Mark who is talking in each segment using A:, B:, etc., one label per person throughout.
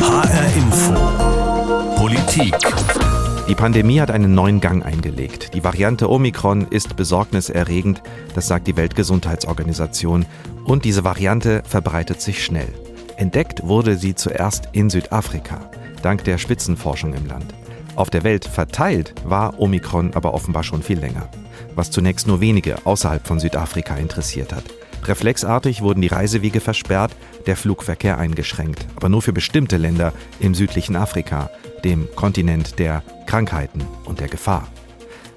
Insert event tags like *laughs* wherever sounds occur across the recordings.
A: HR Info. Politik.
B: Die Pandemie hat einen neuen Gang eingelegt. Die Variante Omikron ist besorgniserregend, das sagt die Weltgesundheitsorganisation. Und diese Variante verbreitet sich schnell. Entdeckt wurde sie zuerst in Südafrika, dank der Spitzenforschung im Land. Auf der Welt verteilt war Omikron aber offenbar schon viel länger, was zunächst nur wenige außerhalb von Südafrika interessiert hat. Reflexartig wurden die Reisewege versperrt, der Flugverkehr eingeschränkt, aber nur für bestimmte Länder im südlichen Afrika, dem Kontinent der Krankheiten und der Gefahr.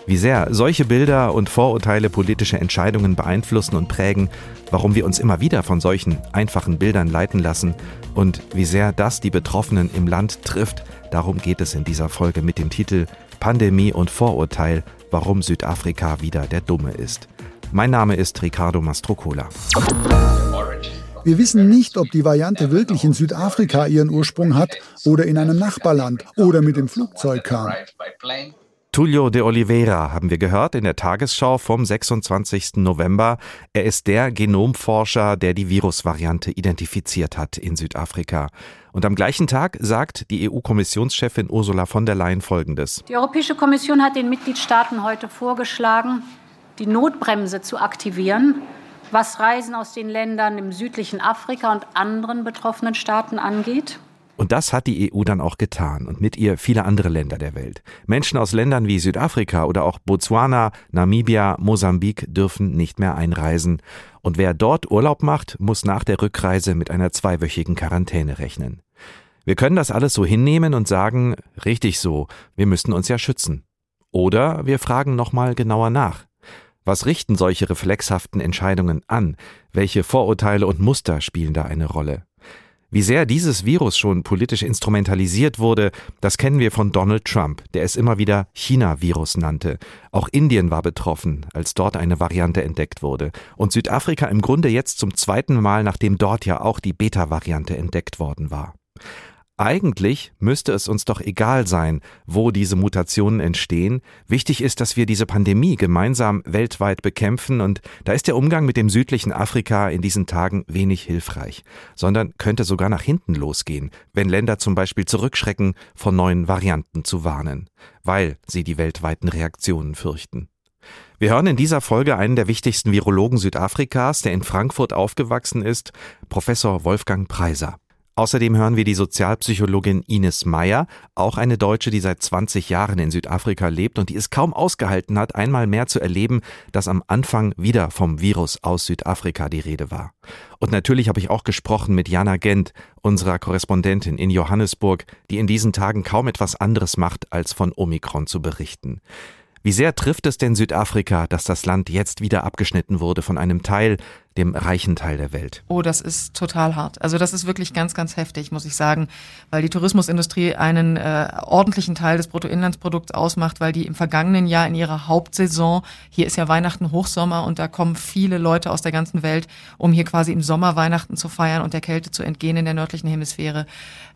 B: Wie sehr solche Bilder und Vorurteile politische Entscheidungen beeinflussen und prägen, warum wir uns immer wieder von solchen einfachen Bildern leiten lassen und wie sehr das die Betroffenen im Land trifft, darum geht es in dieser Folge mit dem Titel Pandemie und Vorurteil, warum Südafrika wieder der Dumme ist. Mein Name ist Ricardo Mastrocola.
C: Wir wissen nicht, ob die Variante wirklich in Südafrika ihren Ursprung hat oder in einem Nachbarland oder mit dem Flugzeug kam.
B: Tullio de Oliveira haben wir gehört in der Tagesschau vom 26. November. Er ist der Genomforscher, der die Virusvariante identifiziert hat in Südafrika. Und am gleichen Tag sagt die EU-Kommissionschefin Ursula von der Leyen Folgendes.
D: Die Europäische Kommission hat den Mitgliedstaaten heute vorgeschlagen, die Notbremse zu aktivieren, was Reisen aus den Ländern im südlichen Afrika und anderen betroffenen Staaten angeht.
B: Und das hat die EU dann auch getan und mit ihr viele andere Länder der Welt. Menschen aus Ländern wie Südafrika oder auch Botswana, Namibia, Mosambik dürfen nicht mehr einreisen. Und wer dort Urlaub macht, muss nach der Rückreise mit einer zweiwöchigen Quarantäne rechnen. Wir können das alles so hinnehmen und sagen, richtig so, wir müssten uns ja schützen. Oder wir fragen nochmal genauer nach. Was richten solche reflexhaften Entscheidungen an? Welche Vorurteile und Muster spielen da eine Rolle? Wie sehr dieses Virus schon politisch instrumentalisiert wurde, das kennen wir von Donald Trump, der es immer wieder China-Virus nannte. Auch Indien war betroffen, als dort eine Variante entdeckt wurde. Und Südafrika im Grunde jetzt zum zweiten Mal, nachdem dort ja auch die Beta-Variante entdeckt worden war. Eigentlich müsste es uns doch egal sein, wo diese Mutationen entstehen. Wichtig ist, dass wir diese Pandemie gemeinsam weltweit bekämpfen und da ist der Umgang mit dem südlichen Afrika in diesen Tagen wenig hilfreich, sondern könnte sogar nach hinten losgehen, wenn Länder zum Beispiel zurückschrecken, von neuen Varianten zu warnen, weil sie die weltweiten Reaktionen fürchten. Wir hören in dieser Folge einen der wichtigsten Virologen Südafrikas, der in Frankfurt aufgewachsen ist, Professor Wolfgang Preiser. Außerdem hören wir die Sozialpsychologin Ines Meyer, auch eine Deutsche, die seit 20 Jahren in Südafrika lebt und die es kaum ausgehalten hat, einmal mehr zu erleben, dass am Anfang wieder vom Virus aus Südafrika die Rede war. Und natürlich habe ich auch gesprochen mit Jana Gent, unserer Korrespondentin in Johannesburg, die in diesen Tagen kaum etwas anderes macht, als von Omikron zu berichten. Wie sehr trifft es denn Südafrika, dass das Land jetzt wieder abgeschnitten wurde von einem Teil, dem reichen Teil der Welt.
E: Oh, das ist total hart. Also das ist wirklich ganz, ganz heftig, muss ich sagen, weil die Tourismusindustrie einen äh, ordentlichen Teil des Bruttoinlandsprodukts ausmacht, weil die im vergangenen Jahr in ihrer Hauptsaison, hier ist ja Weihnachten Hochsommer und da kommen viele Leute aus der ganzen Welt, um hier quasi im Sommer Weihnachten zu feiern und der Kälte zu entgehen in der nördlichen Hemisphäre,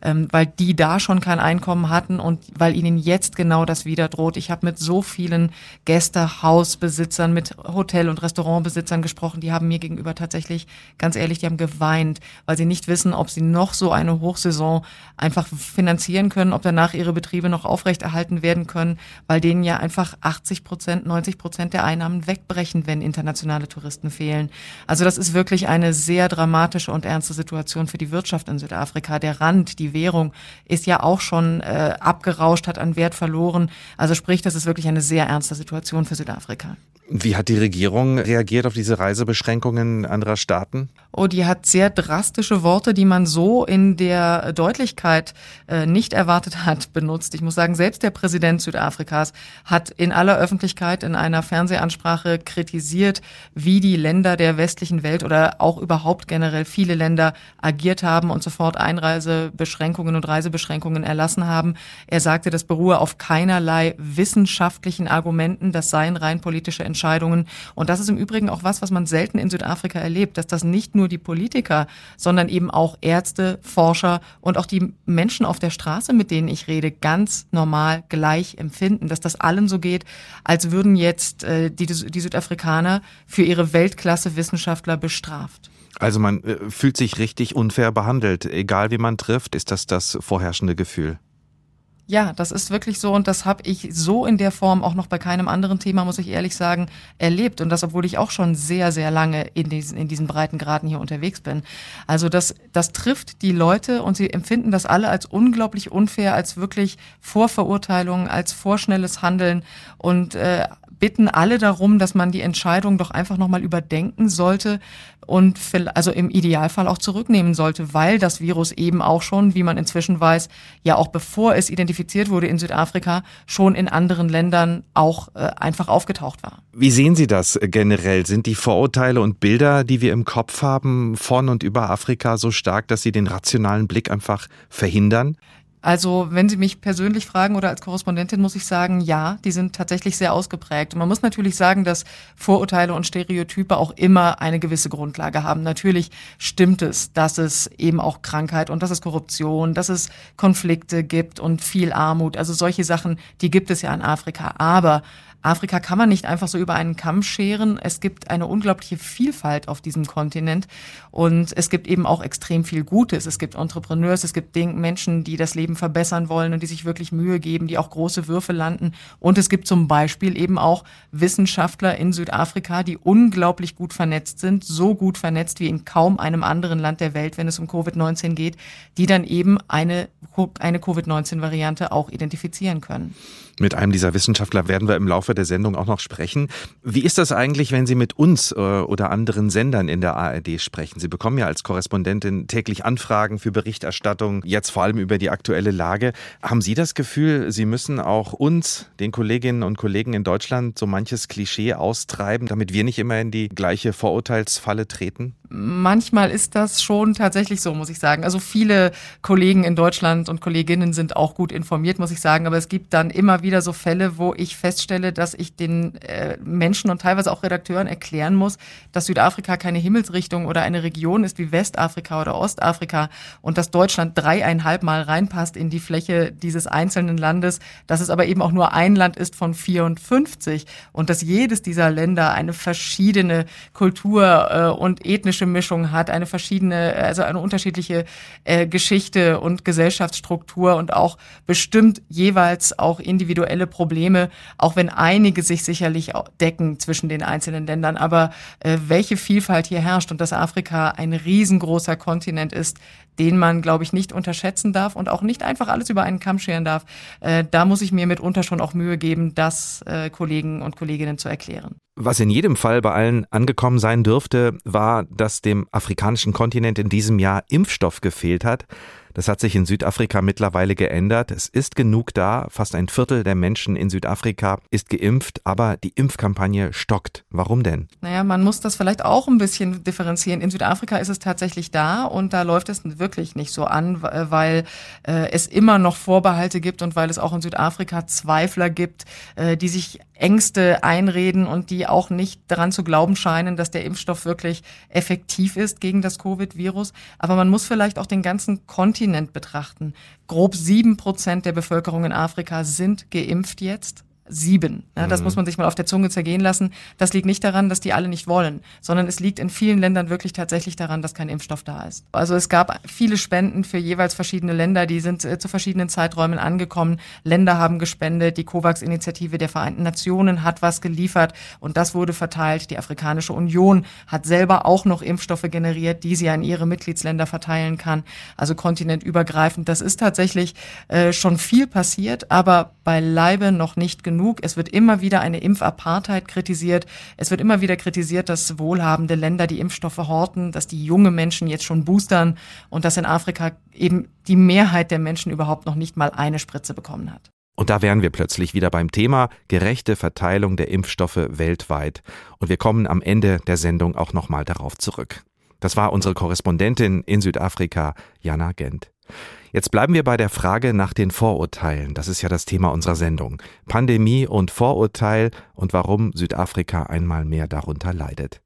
E: ähm, weil die da schon kein Einkommen hatten und weil ihnen jetzt genau das wieder droht. Ich habe mit so vielen Gästehausbesitzern, mit Hotel- und Restaurantbesitzern gesprochen, die haben mir gegenüber gegenüber tatsächlich, ganz ehrlich, die haben geweint, weil sie nicht wissen, ob sie noch so eine Hochsaison einfach finanzieren können, ob danach ihre Betriebe noch aufrechterhalten werden können, weil denen ja einfach 80 Prozent, 90 Prozent der Einnahmen wegbrechen, wenn internationale Touristen fehlen. Also das ist wirklich eine sehr dramatische und ernste Situation für die Wirtschaft in Südafrika. Der Rand, die Währung ist ja auch schon äh, abgerauscht, hat an Wert verloren. Also sprich, das ist wirklich eine sehr ernste Situation für Südafrika.
B: Wie hat die Regierung reagiert auf diese Reisebeschränkungen anderer Staaten?
E: Oh, die hat sehr drastische Worte, die man so in der Deutlichkeit äh, nicht erwartet hat, benutzt. Ich muss sagen, selbst der Präsident Südafrikas hat in aller Öffentlichkeit in einer Fernsehansprache kritisiert, wie die Länder der westlichen Welt oder auch überhaupt generell viele Länder agiert haben und sofort Einreisebeschränkungen und Reisebeschränkungen erlassen haben. Er sagte, das beruhe auf keinerlei wissenschaftlichen Argumenten, das seien rein politische Entscheidungen Entscheidungen. Und das ist im Übrigen auch was, was man selten in Südafrika erlebt, dass das nicht nur die Politiker, sondern eben auch Ärzte, Forscher und auch die Menschen auf der Straße, mit denen ich rede, ganz normal gleich empfinden, dass das allen so geht, als würden jetzt äh, die, die Südafrikaner für ihre Weltklasse-Wissenschaftler bestraft.
B: Also man äh, fühlt sich richtig unfair behandelt. Egal wie man trifft, ist das das vorherrschende Gefühl.
E: Ja, das ist wirklich so und das habe ich so in der Form auch noch bei keinem anderen Thema, muss ich ehrlich sagen, erlebt. Und das, obwohl ich auch schon sehr, sehr lange in diesen, in diesen Breitengraden hier unterwegs bin. Also das, das trifft die Leute und sie empfinden das alle als unglaublich unfair, als wirklich Vorverurteilung, als vorschnelles Handeln und äh, bitten alle darum, dass man die Entscheidung doch einfach nochmal überdenken sollte und also im Idealfall auch zurücknehmen sollte, weil das Virus eben auch schon, wie man inzwischen weiß, ja auch bevor es identifiziert wurde in Südafrika, schon in anderen Ländern auch äh, einfach aufgetaucht war.
B: Wie sehen Sie das generell? Sind die Vorurteile und Bilder, die wir im Kopf haben, von und über Afrika so stark, dass sie den rationalen Blick einfach verhindern?
E: Also, wenn Sie mich persönlich fragen oder als Korrespondentin, muss ich sagen, ja, die sind tatsächlich sehr ausgeprägt. Und man muss natürlich sagen, dass Vorurteile und Stereotype auch immer eine gewisse Grundlage haben. Natürlich stimmt es, dass es eben auch Krankheit und dass es Korruption, dass es Konflikte gibt und viel Armut. Also solche Sachen, die gibt es ja in Afrika. Aber Afrika kann man nicht einfach so über einen Kamm scheren. Es gibt eine unglaubliche Vielfalt auf diesem Kontinent und es gibt eben auch extrem viel Gutes. Es gibt Entrepreneurs, es gibt Menschen, die das Leben verbessern wollen und die sich wirklich Mühe geben, die auch große Würfe landen. Und es gibt zum Beispiel eben auch Wissenschaftler in Südafrika, die unglaublich gut vernetzt sind, so gut vernetzt wie in kaum einem anderen Land der Welt, wenn es um Covid-19 geht, die dann eben eine, eine Covid-19-Variante auch identifizieren können.
B: Mit einem dieser Wissenschaftler werden wir im Laufe der Sendung auch noch sprechen. Wie ist das eigentlich, wenn Sie mit uns äh, oder anderen Sendern in der ARD sprechen? Sie bekommen ja als Korrespondentin täglich Anfragen für Berichterstattung, jetzt vor allem über die aktuelle Lage. Haben Sie das Gefühl, Sie müssen auch uns, den Kolleginnen und Kollegen in Deutschland, so manches Klischee austreiben, damit wir nicht immer in die gleiche Vorurteilsfalle treten?
E: Manchmal ist das schon tatsächlich so, muss ich sagen. Also viele Kollegen in Deutschland und Kolleginnen sind auch gut informiert, muss ich sagen. Aber es gibt dann immer wieder so Fälle, wo ich feststelle, dass ich den äh, Menschen und teilweise auch Redakteuren erklären muss, dass Südafrika keine Himmelsrichtung oder eine Region ist wie Westafrika oder Ostafrika und dass Deutschland dreieinhalb Mal reinpasst in die Fläche dieses einzelnen Landes, dass es aber eben auch nur ein Land ist von 54 und dass jedes dieser Länder eine verschiedene Kultur äh, und ethnische ethnische Mischung hat, eine verschiedene, also eine unterschiedliche äh, Geschichte und Gesellschaftsstruktur und auch bestimmt jeweils auch individuelle Probleme, auch wenn einige sich sicherlich decken zwischen den einzelnen Ländern. Aber äh, welche Vielfalt hier herrscht und dass Afrika ein riesengroßer Kontinent ist, den man, glaube ich, nicht unterschätzen darf und auch nicht einfach alles über einen Kamm scheren darf, äh, da muss ich mir mitunter schon auch Mühe geben, das äh, Kollegen und Kolleginnen zu erklären.
B: Was in jedem Fall bei allen angekommen sein dürfte, war, dass dem afrikanischen Kontinent in diesem Jahr Impfstoff gefehlt hat. Das hat sich in Südafrika mittlerweile geändert. Es ist genug da. Fast ein Viertel der Menschen in Südafrika ist geimpft, aber die Impfkampagne stockt. Warum denn?
E: Naja, man muss das vielleicht auch ein bisschen differenzieren. In Südafrika ist es tatsächlich da und da läuft es wirklich nicht so an, weil äh, es immer noch Vorbehalte gibt und weil es auch in Südafrika Zweifler gibt, äh, die sich Ängste einreden und die auch nicht daran zu glauben scheinen, dass der Impfstoff wirklich effektiv ist gegen das Covid-Virus. Aber man muss vielleicht auch den ganzen Kontinent Kontinent betrachten. Grob sieben Prozent der Bevölkerung in Afrika sind geimpft jetzt sieben. Ja, das mhm. muss man sich mal auf der Zunge zergehen lassen. Das liegt nicht daran, dass die alle nicht wollen, sondern es liegt in vielen Ländern wirklich tatsächlich daran, dass kein Impfstoff da ist. Also es gab viele Spenden für jeweils verschiedene Länder, die sind äh, zu verschiedenen Zeiträumen angekommen. Länder haben gespendet, die COVAX-Initiative der Vereinten Nationen hat was geliefert und das wurde verteilt. Die Afrikanische Union hat selber auch noch Impfstoffe generiert, die sie an ihre Mitgliedsländer verteilen kann. Also kontinentübergreifend. Das ist tatsächlich äh, schon viel passiert, aber beileibe noch nicht genug genug. Es wird immer wieder eine Impfapartheid kritisiert. Es wird immer wieder kritisiert, dass wohlhabende Länder die Impfstoffe horten, dass die junge Menschen jetzt schon boostern und dass in Afrika eben die Mehrheit der Menschen überhaupt noch nicht mal eine Spritze bekommen hat.
B: Und da wären wir plötzlich wieder beim Thema gerechte Verteilung der Impfstoffe weltweit. Und wir kommen am Ende der Sendung auch nochmal darauf zurück. Das war unsere Korrespondentin in Südafrika, Jana Gent. Jetzt bleiben wir bei der Frage nach den Vorurteilen. Das ist ja das Thema unserer Sendung. Pandemie und Vorurteil und warum Südafrika einmal mehr darunter leidet.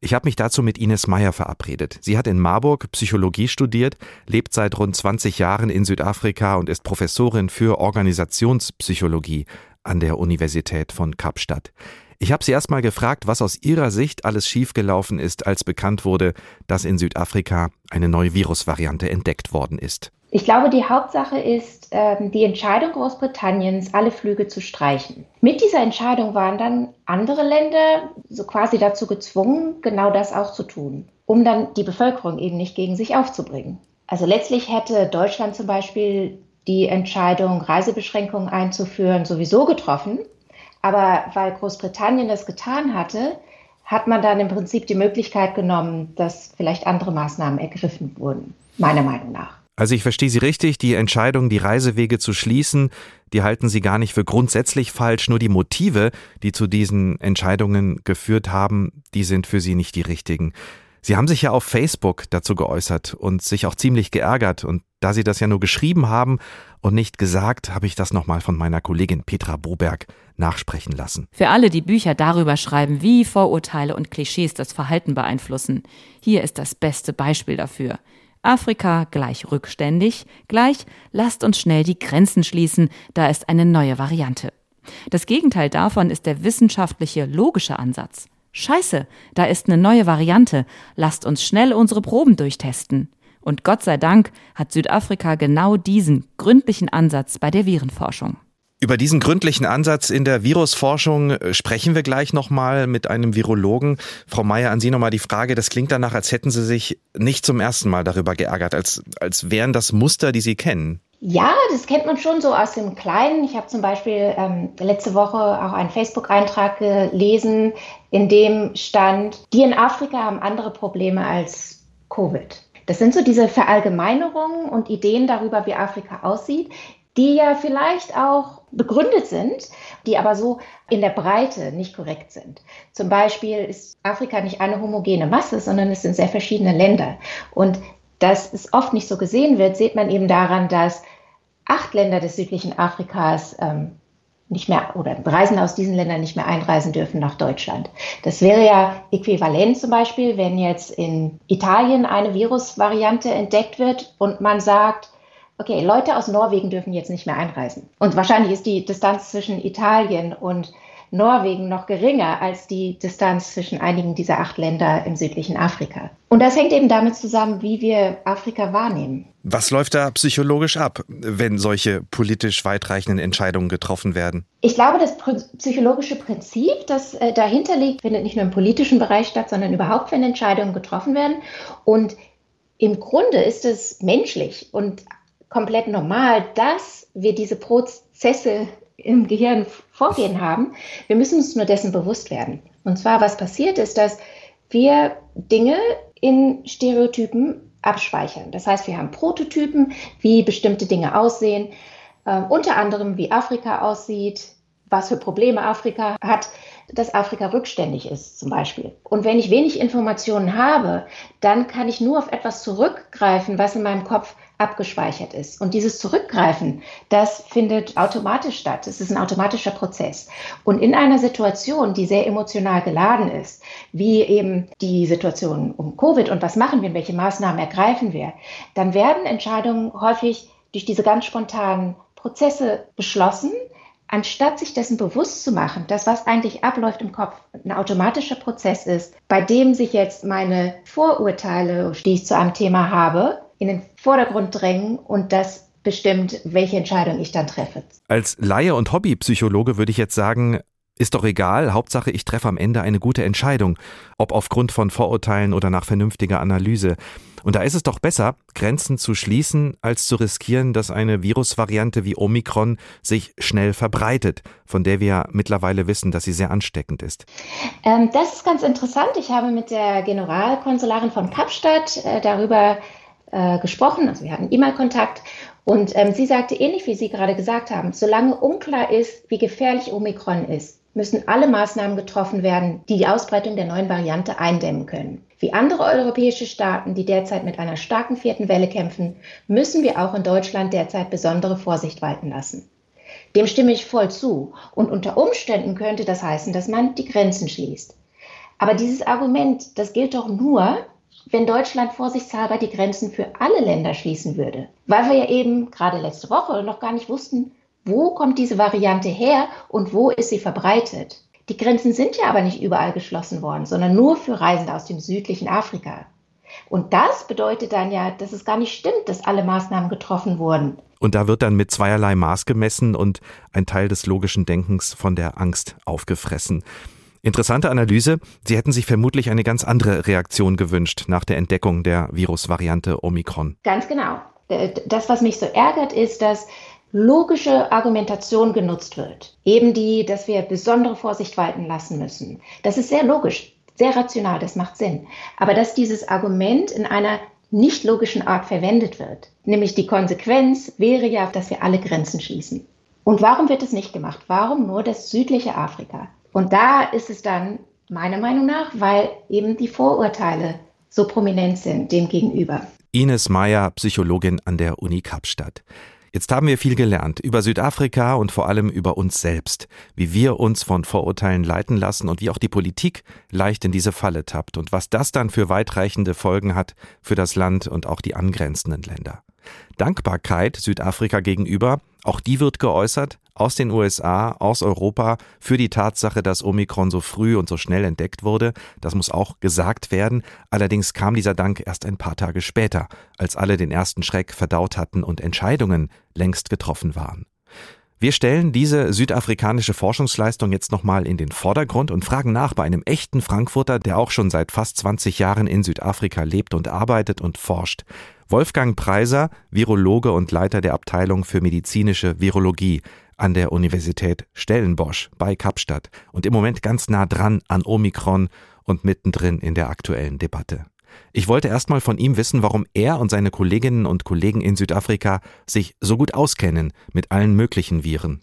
B: Ich habe mich dazu mit Ines Meyer verabredet. Sie hat in Marburg Psychologie studiert, lebt seit rund 20 Jahren in Südafrika und ist Professorin für Organisationspsychologie an der Universität von Kapstadt. Ich habe sie erst mal gefragt, was aus ihrer Sicht alles schiefgelaufen ist, als bekannt wurde, dass in Südafrika eine neue Virusvariante entdeckt worden ist.
F: Ich glaube, die Hauptsache ist äh, die Entscheidung Großbritanniens, alle Flüge zu streichen. Mit dieser Entscheidung waren dann andere Länder so quasi dazu gezwungen, genau das auch zu tun, um dann die Bevölkerung eben nicht gegen sich aufzubringen. Also letztlich hätte Deutschland zum Beispiel die Entscheidung, Reisebeschränkungen einzuführen, sowieso getroffen. Aber weil Großbritannien das getan hatte, hat man dann im Prinzip die Möglichkeit genommen, dass vielleicht andere Maßnahmen ergriffen wurden, meiner Meinung nach.
B: Also ich verstehe Sie richtig, die Entscheidung, die Reisewege zu schließen, die halten Sie gar nicht für grundsätzlich falsch, nur die Motive, die zu diesen Entscheidungen geführt haben, die sind für Sie nicht die richtigen. Sie haben sich ja auf Facebook dazu geäußert und sich auch ziemlich geärgert und da Sie das ja nur geschrieben haben und nicht gesagt, habe ich das nochmal von meiner Kollegin Petra Boberg nachsprechen lassen.
G: Für alle, die Bücher darüber schreiben, wie Vorurteile und Klischees das Verhalten beeinflussen, hier ist das beste Beispiel dafür. Afrika gleich rückständig, gleich lasst uns schnell die Grenzen schließen, da ist eine neue Variante. Das Gegenteil davon ist der wissenschaftliche, logische Ansatz. Scheiße, da ist eine neue Variante, lasst uns schnell unsere Proben durchtesten. Und Gott sei Dank hat Südafrika genau diesen gründlichen Ansatz bei der Virenforschung.
B: Über diesen gründlichen Ansatz in der Virusforschung äh, sprechen wir gleich nochmal mit einem Virologen. Frau Mayer, an Sie nochmal die Frage. Das klingt danach, als hätten Sie sich nicht zum ersten Mal darüber geärgert, als, als wären das Muster, die Sie kennen.
F: Ja, das kennt man schon so aus dem Kleinen. Ich habe zum Beispiel ähm, letzte Woche auch einen Facebook-Eintrag gelesen, in dem stand, die in Afrika haben andere Probleme als Covid. Das sind so diese Verallgemeinerungen und Ideen darüber, wie Afrika aussieht, die ja vielleicht auch begründet sind, die aber so in der Breite nicht korrekt sind. Zum Beispiel ist Afrika nicht eine homogene Masse, sondern es sind sehr verschiedene Länder. Und dass es oft nicht so gesehen wird, sieht man eben daran, dass acht Länder des südlichen Afrikas ähm, nicht mehr oder Reisen aus diesen Ländern nicht mehr einreisen dürfen nach Deutschland. Das wäre ja äquivalent zum Beispiel, wenn jetzt in Italien eine Virusvariante entdeckt wird und man sagt, okay, Leute aus Norwegen dürfen jetzt nicht mehr einreisen. Und wahrscheinlich ist die Distanz zwischen Italien und Norwegen noch geringer als die Distanz zwischen einigen dieser acht Länder im südlichen Afrika. Und das hängt eben damit zusammen, wie wir Afrika wahrnehmen.
B: Was läuft da psychologisch ab, wenn solche politisch weitreichenden Entscheidungen getroffen werden?
F: Ich glaube, das psychologische Prinzip, das äh, dahinter liegt, findet nicht nur im politischen Bereich statt, sondern überhaupt, wenn Entscheidungen getroffen werden. Und im Grunde ist es menschlich und komplett normal, dass wir diese Prozesse im Gehirn vorgehen haben. Wir müssen uns nur dessen bewusst werden. Und zwar, was passiert ist, dass wir Dinge in Stereotypen abspeichern. Das heißt, wir haben Prototypen, wie bestimmte Dinge aussehen, äh, unter anderem wie Afrika aussieht, was für Probleme Afrika hat, dass Afrika rückständig ist zum Beispiel. Und wenn ich wenig Informationen habe, dann kann ich nur auf etwas zurückgreifen, was in meinem Kopf abgespeichert ist. Und dieses Zurückgreifen, das findet automatisch statt. Es ist ein automatischer Prozess. Und in einer Situation, die sehr emotional geladen ist, wie eben die Situation um Covid und was machen wir, welche Maßnahmen ergreifen wir, dann werden Entscheidungen häufig durch diese ganz spontanen Prozesse beschlossen, anstatt sich dessen bewusst zu machen, dass was eigentlich abläuft im Kopf ein automatischer Prozess ist, bei dem sich jetzt meine Vorurteile, die ich zu einem Thema habe, in den Vordergrund drängen und das bestimmt, welche Entscheidung ich dann treffe.
B: Als Laie und Hobbypsychologe würde ich jetzt sagen, ist doch egal, Hauptsache ich treffe am Ende eine gute Entscheidung, ob aufgrund von Vorurteilen oder nach vernünftiger Analyse. Und da ist es doch besser, Grenzen zu schließen, als zu riskieren, dass eine Virusvariante wie Omikron sich schnell verbreitet, von der wir mittlerweile wissen, dass sie sehr ansteckend ist.
F: Ähm, das ist ganz interessant. Ich habe mit der Generalkonsularin von Kapstadt äh, darüber äh, gesprochen, also wir hatten E-Mail-Kontakt und ähm, sie sagte ähnlich wie Sie gerade gesagt haben, solange unklar ist, wie gefährlich Omikron ist, müssen alle Maßnahmen getroffen werden, die die Ausbreitung der neuen Variante eindämmen können. Wie andere europäische Staaten, die derzeit mit einer starken vierten Welle kämpfen, müssen wir auch in Deutschland derzeit besondere Vorsicht walten lassen. Dem stimme ich voll zu. Und unter Umständen könnte das heißen, dass man die Grenzen schließt. Aber dieses Argument, das gilt doch nur, wenn Deutschland vorsichtshalber die Grenzen für alle Länder schließen würde. Weil wir ja eben gerade letzte Woche noch gar nicht wussten, wo kommt diese Variante her und wo ist sie verbreitet. Die Grenzen sind ja aber nicht überall geschlossen worden, sondern nur für Reisende aus dem südlichen Afrika. Und das bedeutet dann ja, dass es gar nicht stimmt, dass alle Maßnahmen getroffen wurden.
B: Und da wird dann mit zweierlei Maß gemessen und ein Teil des logischen Denkens von der Angst aufgefressen. Interessante Analyse. Sie hätten sich vermutlich eine ganz andere Reaktion gewünscht nach der Entdeckung der Virusvariante Omikron.
F: Ganz genau. Das, was mich so ärgert, ist, dass logische Argumentation genutzt wird. Eben die, dass wir besondere Vorsicht walten lassen müssen. Das ist sehr logisch, sehr rational, das macht Sinn. Aber dass dieses Argument in einer nicht logischen Art verwendet wird, nämlich die Konsequenz wäre ja, dass wir alle Grenzen schließen. Und warum wird es nicht gemacht? Warum nur das südliche Afrika? Und da ist es dann meiner Meinung nach, weil eben die Vorurteile so prominent sind dem gegenüber.
B: Ines Meyer, Psychologin an der Uni Kapstadt. Jetzt haben wir viel gelernt über Südafrika und vor allem über uns selbst, wie wir uns von Vorurteilen leiten lassen und wie auch die Politik leicht in diese Falle tappt und was das dann für weitreichende Folgen hat für das Land und auch die angrenzenden Länder. Dankbarkeit Südafrika gegenüber, auch die wird geäußert aus den USA, aus Europa für die Tatsache, dass Omikron so früh und so schnell entdeckt wurde. Das muss auch gesagt werden. Allerdings kam dieser Dank erst ein paar Tage später, als alle den ersten Schreck verdaut hatten und Entscheidungen längst getroffen waren. Wir stellen diese südafrikanische Forschungsleistung jetzt nochmal in den Vordergrund und fragen nach bei einem echten Frankfurter, der auch schon seit fast 20 Jahren in Südafrika lebt und arbeitet und forscht. Wolfgang Preiser, Virologe und Leiter der Abteilung für medizinische Virologie an der Universität Stellenbosch bei Kapstadt und im Moment ganz nah dran an Omikron und mittendrin in der aktuellen Debatte. Ich wollte erstmal von ihm wissen, warum er und seine Kolleginnen und Kollegen in Südafrika sich so gut auskennen mit allen möglichen Viren.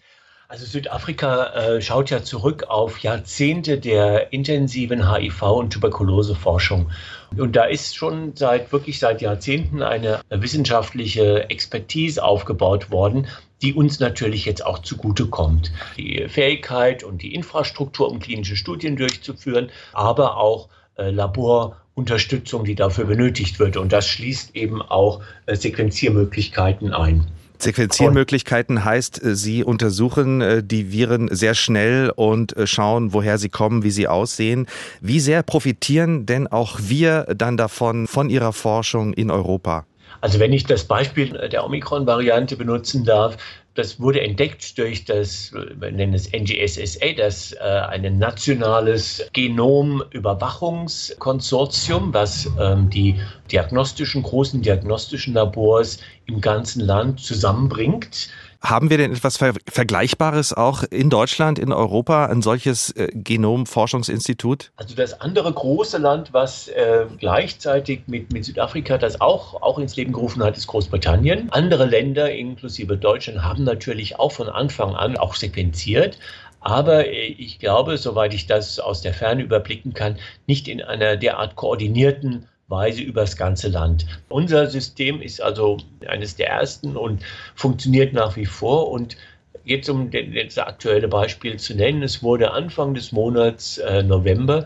H: Also Südafrika äh, schaut ja zurück auf Jahrzehnte der intensiven HIV- und Tuberkuloseforschung. Und da ist schon seit wirklich seit Jahrzehnten eine wissenschaftliche Expertise aufgebaut worden, die uns natürlich jetzt auch zugutekommt. Die Fähigkeit und die Infrastruktur, um klinische Studien durchzuführen, aber auch äh, Laborunterstützung, die dafür benötigt wird. Und das schließt eben auch äh, Sequenziermöglichkeiten ein.
B: Sequenziermöglichkeiten heißt, äh, Sie untersuchen äh, die Viren sehr schnell und äh, schauen, woher sie kommen, wie sie aussehen. Wie sehr profitieren denn auch wir dann davon, von Ihrer Forschung in Europa?
H: Also wenn ich das Beispiel der Omikron-Variante benutzen darf, das wurde entdeckt durch das, wir nennen es NGSSA, das äh, ein nationales Genomüberwachungskonsortium, was ähm, die diagnostischen, großen diagnostischen Labors im ganzen Land zusammenbringt.
B: Haben wir denn etwas Ver Vergleichbares auch in Deutschland, in Europa, ein solches äh, Genomforschungsinstitut?
H: Also das andere große Land, was äh, gleichzeitig mit, mit Südafrika das auch, auch ins Leben gerufen hat, ist Großbritannien. Andere Länder, inklusive Deutschland, haben natürlich auch von Anfang an auch sequenziert. Aber äh, ich glaube, soweit ich das aus der Ferne überblicken kann, nicht in einer derart koordinierten Weise übers ganze Land. Unser System ist also eines der ersten und funktioniert nach wie vor. Und jetzt um das aktuelle Beispiel zu nennen, es wurde Anfang des Monats äh, November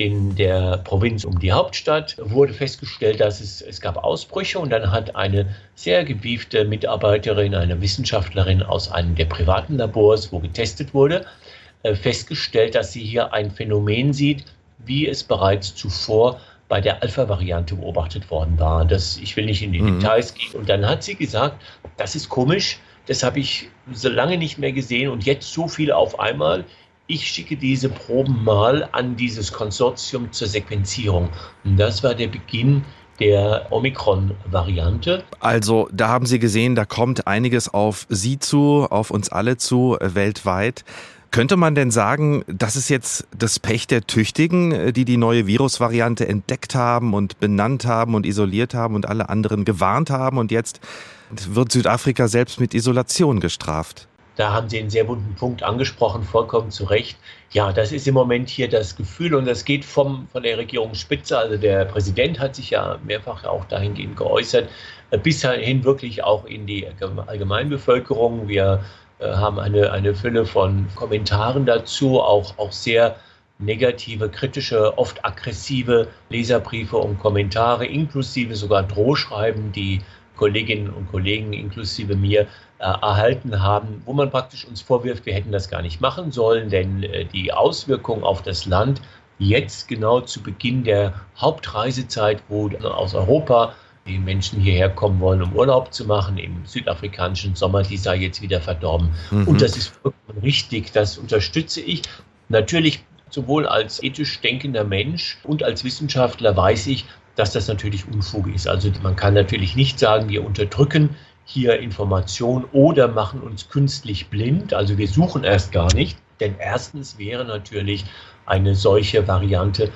H: in der Provinz um die Hauptstadt wurde festgestellt, dass es, es gab Ausbrüche und dann hat eine sehr gewiefte Mitarbeiterin, eine Wissenschaftlerin aus einem der privaten Labors, wo getestet wurde, äh, festgestellt, dass sie hier ein Phänomen sieht, wie es bereits zuvor bei der Alpha-Variante beobachtet worden war. Das, ich will nicht in die mhm. Details gehen. Und dann hat sie gesagt, das ist komisch, das habe ich so lange nicht mehr gesehen und jetzt so viel auf einmal. Ich schicke diese Proben mal an dieses Konsortium zur Sequenzierung. Und das war der Beginn der Omikron-Variante.
B: Also da haben Sie gesehen, da kommt einiges auf Sie zu, auf uns alle zu, äh, weltweit. Könnte man denn sagen, das ist jetzt das Pech der Tüchtigen, äh, die die neue Virusvariante entdeckt haben und benannt haben und isoliert haben und alle anderen gewarnt haben und jetzt wird Südafrika selbst mit Isolation gestraft?
H: Da haben Sie einen sehr bunten Punkt angesprochen, vollkommen zu Recht. Ja, das ist im Moment hier das Gefühl und das geht vom, von der Regierungsspitze. Also der Präsident hat sich ja mehrfach auch dahingehend geäußert, äh, bis hin wirklich auch in die Allgemeinbevölkerung. Wir haben eine, eine Fülle von Kommentaren dazu, auch, auch sehr negative, kritische, oft aggressive Leserbriefe und Kommentare, inklusive sogar Drohschreiben, die Kolleginnen und Kollegen inklusive mir äh, erhalten haben, wo man praktisch uns vorwirft, wir hätten das gar nicht machen sollen, denn äh, die Auswirkungen auf das Land jetzt genau zu Beginn der Hauptreisezeit, wo aus Europa die Menschen hierher kommen wollen, um Urlaub zu machen im südafrikanischen Sommer, die sei jetzt wieder verdorben. Mhm. Und das ist vollkommen richtig, das unterstütze ich. Natürlich sowohl als ethisch denkender Mensch und als Wissenschaftler weiß ich, dass das natürlich Unfug ist. Also man kann natürlich nicht sagen, wir unterdrücken hier Information oder machen uns künstlich blind. Also wir suchen erst gar nicht, denn erstens wäre natürlich eine solche Variante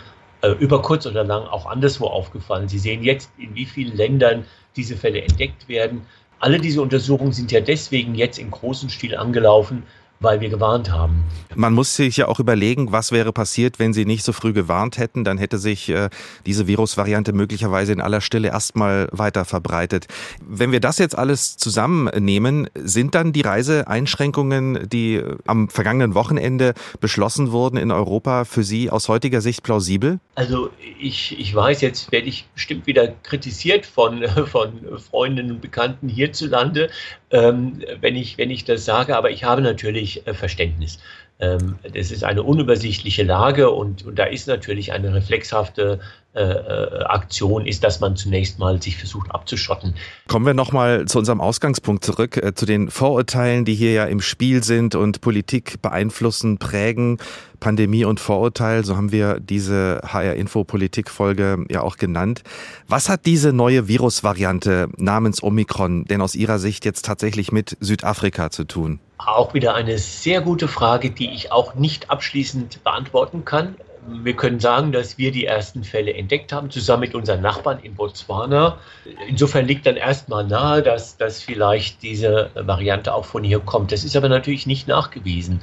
H: äh, über kurz oder lang auch anderswo aufgefallen. Sie sehen jetzt, in wie vielen Ländern diese Fälle entdeckt werden. Alle diese Untersuchungen sind ja deswegen jetzt in großem Stil angelaufen, weil wir gewarnt haben.
B: Man muss sich ja auch überlegen, was wäre passiert, wenn Sie nicht so früh gewarnt hätten. Dann hätte sich äh, diese Virusvariante möglicherweise in aller Stille erstmal weiter verbreitet. Wenn wir das jetzt alles zusammennehmen, sind dann die Reiseeinschränkungen, die am vergangenen Wochenende beschlossen wurden in Europa, für Sie aus heutiger Sicht plausibel?
H: Also ich, ich weiß, jetzt werde ich bestimmt wieder kritisiert von, *laughs* von Freundinnen und Bekannten hierzulande, ähm, wenn, ich, wenn ich das sage, aber ich habe natürlich äh, Verständnis. Ähm, das ist eine unübersichtliche Lage und, und da ist natürlich eine reflexhafte äh, äh, Aktion, ist, dass man zunächst mal sich versucht abzuschotten.
B: Kommen wir nochmal zu unserem Ausgangspunkt zurück, äh, zu den Vorurteilen, die hier ja im Spiel sind und Politik beeinflussen, prägen. Pandemie und Vorurteil, so haben wir diese HR-Info-Politik-Folge ja auch genannt. Was hat diese neue Virusvariante namens Omikron denn aus Ihrer Sicht jetzt tatsächlich mit Südafrika zu tun?
H: Auch wieder eine sehr gute Frage, die ich auch nicht abschließend beantworten kann. Wir können sagen, dass wir die ersten Fälle entdeckt haben, zusammen mit unseren Nachbarn in Botswana. Insofern liegt dann erstmal nahe, dass, dass vielleicht diese Variante auch von hier kommt. Das ist aber natürlich nicht nachgewiesen.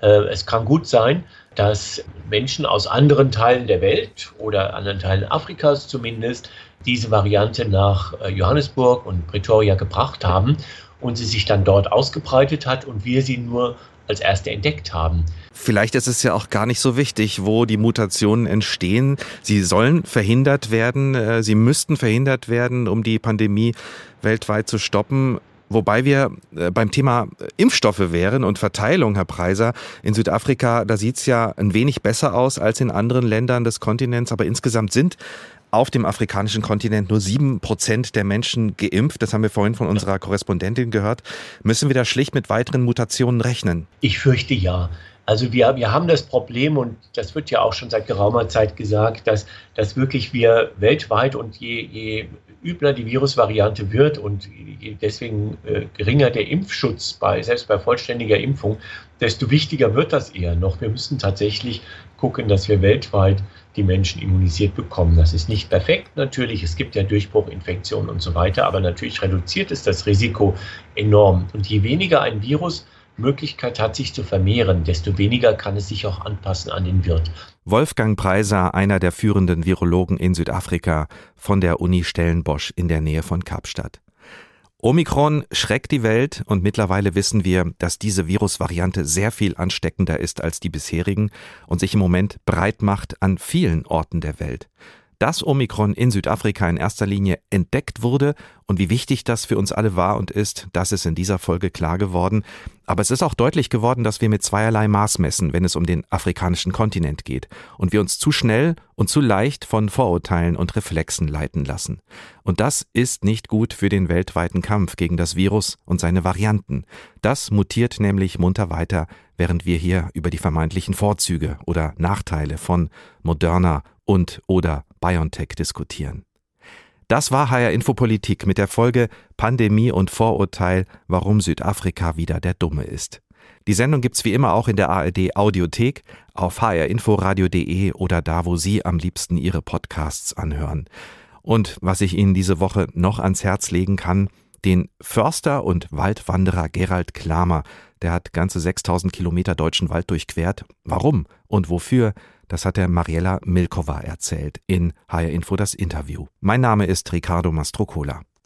H: Äh, es kann gut sein, dass Menschen aus anderen Teilen der Welt oder anderen Teilen Afrikas zumindest diese Variante nach äh, Johannesburg und Pretoria gebracht haben und sie sich dann dort ausgebreitet hat und wir sie nur als erste entdeckt haben.
B: Vielleicht ist es ja auch gar nicht so wichtig, wo die Mutationen entstehen. Sie sollen verhindert werden, äh, sie müssten verhindert werden, um die Pandemie weltweit zu stoppen. Wobei wir äh, beim Thema Impfstoffe wären und Verteilung, Herr Preiser, in Südafrika, da sieht's ja ein wenig besser aus als in anderen Ländern des Kontinents, aber insgesamt sind auf dem afrikanischen Kontinent nur sieben Prozent der Menschen geimpft. Das haben wir vorhin von unserer Korrespondentin gehört. Müssen wir da schlicht mit weiteren Mutationen rechnen?
H: Ich fürchte ja. Also wir, wir haben das Problem, und das wird ja auch schon seit geraumer Zeit gesagt, dass, dass wirklich wir weltweit und je, je übler die Virusvariante wird und je deswegen äh, geringer der Impfschutz, bei, selbst bei vollständiger Impfung, desto wichtiger wird das eher noch. Wir müssen tatsächlich gucken, dass wir weltweit die Menschen immunisiert bekommen. Das ist nicht perfekt natürlich. Es gibt ja Durchbruchinfektionen und so weiter, aber natürlich reduziert es das Risiko enorm. Und je weniger ein Virus Möglichkeit hat, sich zu vermehren, desto weniger kann es sich auch anpassen an den Wirt.
B: Wolfgang Preiser, einer der führenden Virologen in Südafrika von der Uni Stellenbosch in der Nähe von Kapstadt. Omikron schreckt die Welt und mittlerweile wissen wir, dass diese Virusvariante sehr viel ansteckender ist als die bisherigen und sich im Moment breit macht an vielen Orten der Welt dass Omikron in Südafrika in erster Linie entdeckt wurde und wie wichtig das für uns alle war und ist, das ist in dieser Folge klar geworden. Aber es ist auch deutlich geworden, dass wir mit zweierlei Maß messen, wenn es um den afrikanischen Kontinent geht und wir uns zu schnell und zu leicht von Vorurteilen und Reflexen leiten lassen. Und das ist nicht gut für den weltweiten Kampf gegen das Virus und seine Varianten. Das mutiert nämlich munter weiter, während wir hier über die vermeintlichen Vorzüge oder Nachteile von Moderna und oder BioNTech diskutieren. Das war HR Infopolitik mit der Folge Pandemie und Vorurteil, warum Südafrika wieder der Dumme ist. Die Sendung gibt's wie immer auch in der ARD Audiothek, auf hrinforadio.de oder da, wo Sie am liebsten Ihre Podcasts anhören. Und was ich Ihnen diese Woche noch ans Herz legen kann, den Förster und Waldwanderer Gerald Klamer, der hat ganze 6000 Kilometer deutschen Wald durchquert. Warum und wofür? Das hat der Mariella Milkova erzählt in HR Info das Interview. Mein Name ist Ricardo Mastrocola.